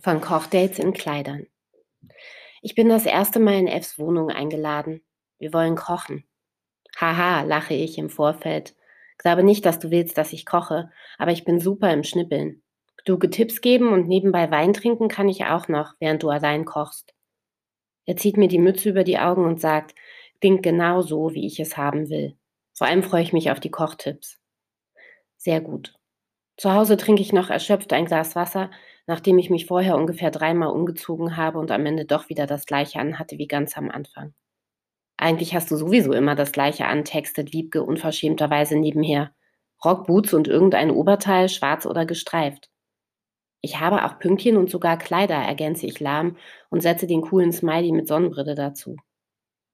Von Kochdates in Kleidern. Ich bin das erste Mal in Fs Wohnung eingeladen. Wir wollen kochen. Haha, lache ich im Vorfeld. Glaube nicht, dass du willst, dass ich koche, aber ich bin super im Schnippeln. Kluge Tipps geben und nebenbei Wein trinken kann ich auch noch, während du allein kochst. Er zieht mir die Mütze über die Augen und sagt, klingt genau so, wie ich es haben will. Vor allem freue ich mich auf die Kochtipps. Sehr gut. Zu Hause trinke ich noch erschöpft ein Glas Wasser, nachdem ich mich vorher ungefähr dreimal umgezogen habe und am Ende doch wieder das gleiche anhatte wie ganz am Anfang. Eigentlich hast du sowieso immer das gleiche an, textet Wiebke unverschämterweise nebenher. Rock, Boots und irgendein Oberteil, schwarz oder gestreift. Ich habe auch Pünktchen und sogar Kleider, ergänze ich lahm und setze den coolen Smiley mit Sonnenbrille dazu.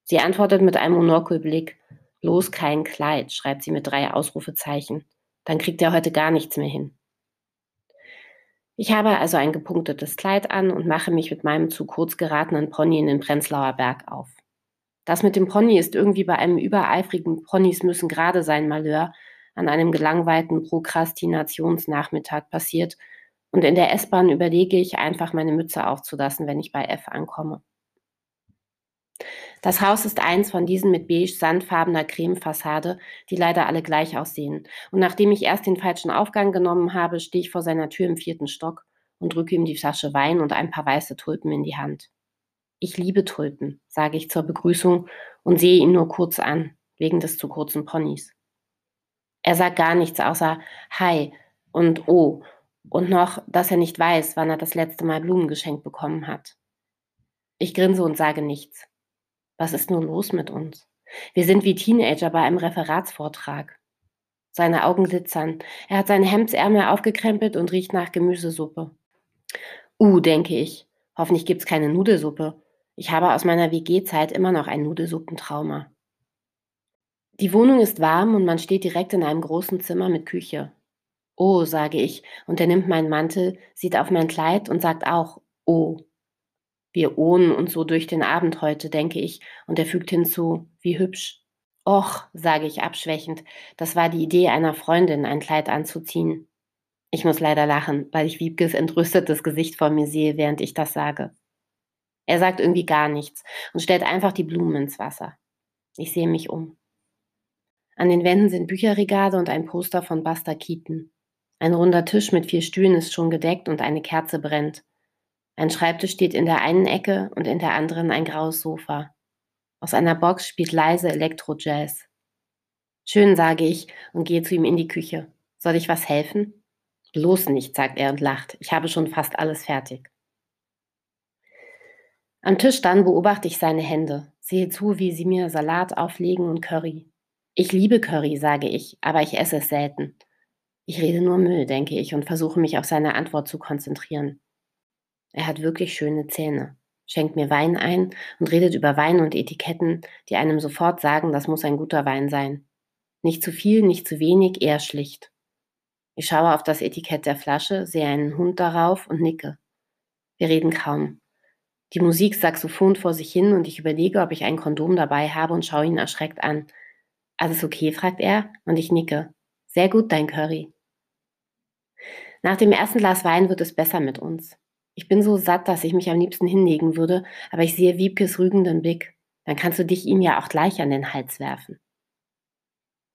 Sie antwortet mit einem Monokelblick. Los kein Kleid, schreibt sie mit drei Ausrufezeichen. Dann kriegt er heute gar nichts mehr hin. Ich habe also ein gepunktetes Kleid an und mache mich mit meinem zu kurz geratenen Pony in den Prenzlauer Berg auf. Das mit dem Pony ist irgendwie bei einem übereifrigen Ponys müssen gerade sein Malheur an einem gelangweilten Prokrastinationsnachmittag passiert und in der S-Bahn überlege ich einfach meine Mütze aufzulassen, wenn ich bei F ankomme. Das Haus ist eins von diesen mit beige sandfarbener Cremefassade, die leider alle gleich aussehen. Und nachdem ich erst den falschen Aufgang genommen habe, stehe ich vor seiner Tür im vierten Stock und drücke ihm die Flasche Wein und ein paar weiße Tulpen in die Hand. Ich liebe Tulpen, sage ich zur Begrüßung und sehe ihn nur kurz an, wegen des zu kurzen Ponys. Er sagt gar nichts außer Hi und Oh und noch, dass er nicht weiß, wann er das letzte Mal Blumen geschenkt bekommen hat. Ich grinse und sage nichts. Was ist nur los mit uns? Wir sind wie Teenager bei einem Referatsvortrag. Seine Augen glitzern. Er hat seine Hemdsärmel aufgekrempelt und riecht nach Gemüsesuppe. Uh, denke ich. Hoffentlich gibt's keine Nudelsuppe. Ich habe aus meiner WG-Zeit immer noch ein Nudelsuppentrauma. Die Wohnung ist warm und man steht direkt in einem großen Zimmer mit Küche. Oh, sage ich, und er nimmt meinen Mantel, sieht auf mein Kleid und sagt auch, oh. Wir ohnen uns so durch den Abend heute, denke ich, und er fügt hinzu, wie hübsch. Och, sage ich abschwächend, das war die Idee einer Freundin, ein Kleid anzuziehen. Ich muss leider lachen, weil ich Wiebkes entrüstetes Gesicht vor mir sehe, während ich das sage. Er sagt irgendwie gar nichts und stellt einfach die Blumen ins Wasser. Ich sehe mich um. An den Wänden sind Bücherregale und ein Poster von Buster Keaton. Ein runder Tisch mit vier Stühlen ist schon gedeckt und eine Kerze brennt. Ein Schreibtisch steht in der einen Ecke und in der anderen ein graues Sofa. Aus einer Box spielt leise Elektro-Jazz. Schön, sage ich und gehe zu ihm in die Küche. Soll ich was helfen? Bloß nicht, sagt er und lacht. Ich habe schon fast alles fertig. Am Tisch dann beobachte ich seine Hände, sehe zu, wie sie mir Salat auflegen und Curry. Ich liebe Curry, sage ich, aber ich esse es selten. Ich rede nur Müll, denke ich, und versuche mich auf seine Antwort zu konzentrieren. Er hat wirklich schöne Zähne, schenkt mir Wein ein und redet über Wein und Etiketten, die einem sofort sagen, das muss ein guter Wein sein. Nicht zu viel, nicht zu wenig, eher schlicht. Ich schaue auf das Etikett der Flasche, sehe einen Hund darauf und nicke. Wir reden kaum. Die Musik Saxophon vor sich hin und ich überlege, ob ich ein Kondom dabei habe und schaue ihn erschreckt an. Alles okay? fragt er und ich nicke. Sehr gut, dein Curry. Nach dem ersten Glas Wein wird es besser mit uns. Ich bin so satt, dass ich mich am liebsten hinlegen würde, aber ich sehe Wiebkes rügenden Blick. Dann kannst du dich ihm ja auch gleich an den Hals werfen.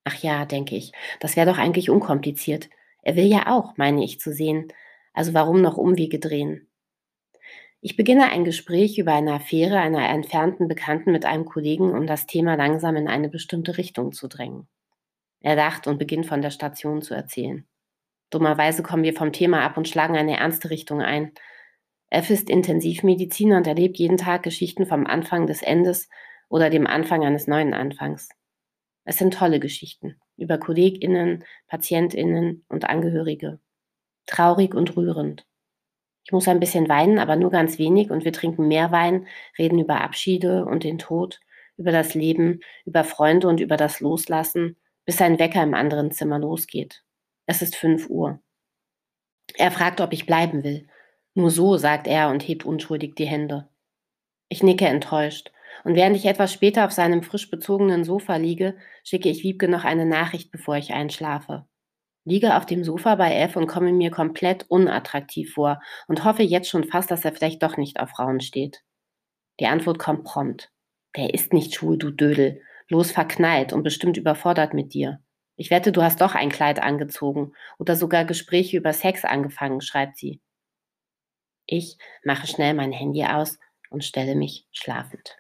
Ach ja, denke ich, das wäre doch eigentlich unkompliziert. Er will ja auch, meine ich zu sehen. Also warum noch Umwege drehen? Ich beginne ein Gespräch über eine Affäre einer entfernten Bekannten mit einem Kollegen, um das Thema langsam in eine bestimmte Richtung zu drängen. Er lacht und beginnt von der Station zu erzählen. Dummerweise kommen wir vom Thema ab und schlagen eine ernste Richtung ein. F ist Intensivmediziner und erlebt jeden Tag Geschichten vom Anfang des Endes oder dem Anfang eines neuen Anfangs. Es sind tolle Geschichten über KollegInnen, PatientInnen und Angehörige. Traurig und rührend. Ich muss ein bisschen weinen, aber nur ganz wenig und wir trinken mehr Wein, reden über Abschiede und den Tod, über das Leben, über Freunde und über das Loslassen, bis ein Wecker im anderen Zimmer losgeht. Es ist fünf Uhr. Er fragt, ob ich bleiben will nur so, sagt er und hebt unschuldig die Hände. Ich nicke enttäuscht, und während ich etwas später auf seinem frisch bezogenen Sofa liege, schicke ich Wiebke noch eine Nachricht, bevor ich einschlafe. Liege auf dem Sofa bei F und komme mir komplett unattraktiv vor und hoffe jetzt schon fast, dass er vielleicht doch nicht auf Frauen steht. Die Antwort kommt prompt. Der ist nicht schwul, du Dödel. Bloß verknallt und bestimmt überfordert mit dir. Ich wette, du hast doch ein Kleid angezogen oder sogar Gespräche über Sex angefangen, schreibt sie. Ich mache schnell mein Handy aus und stelle mich schlafend.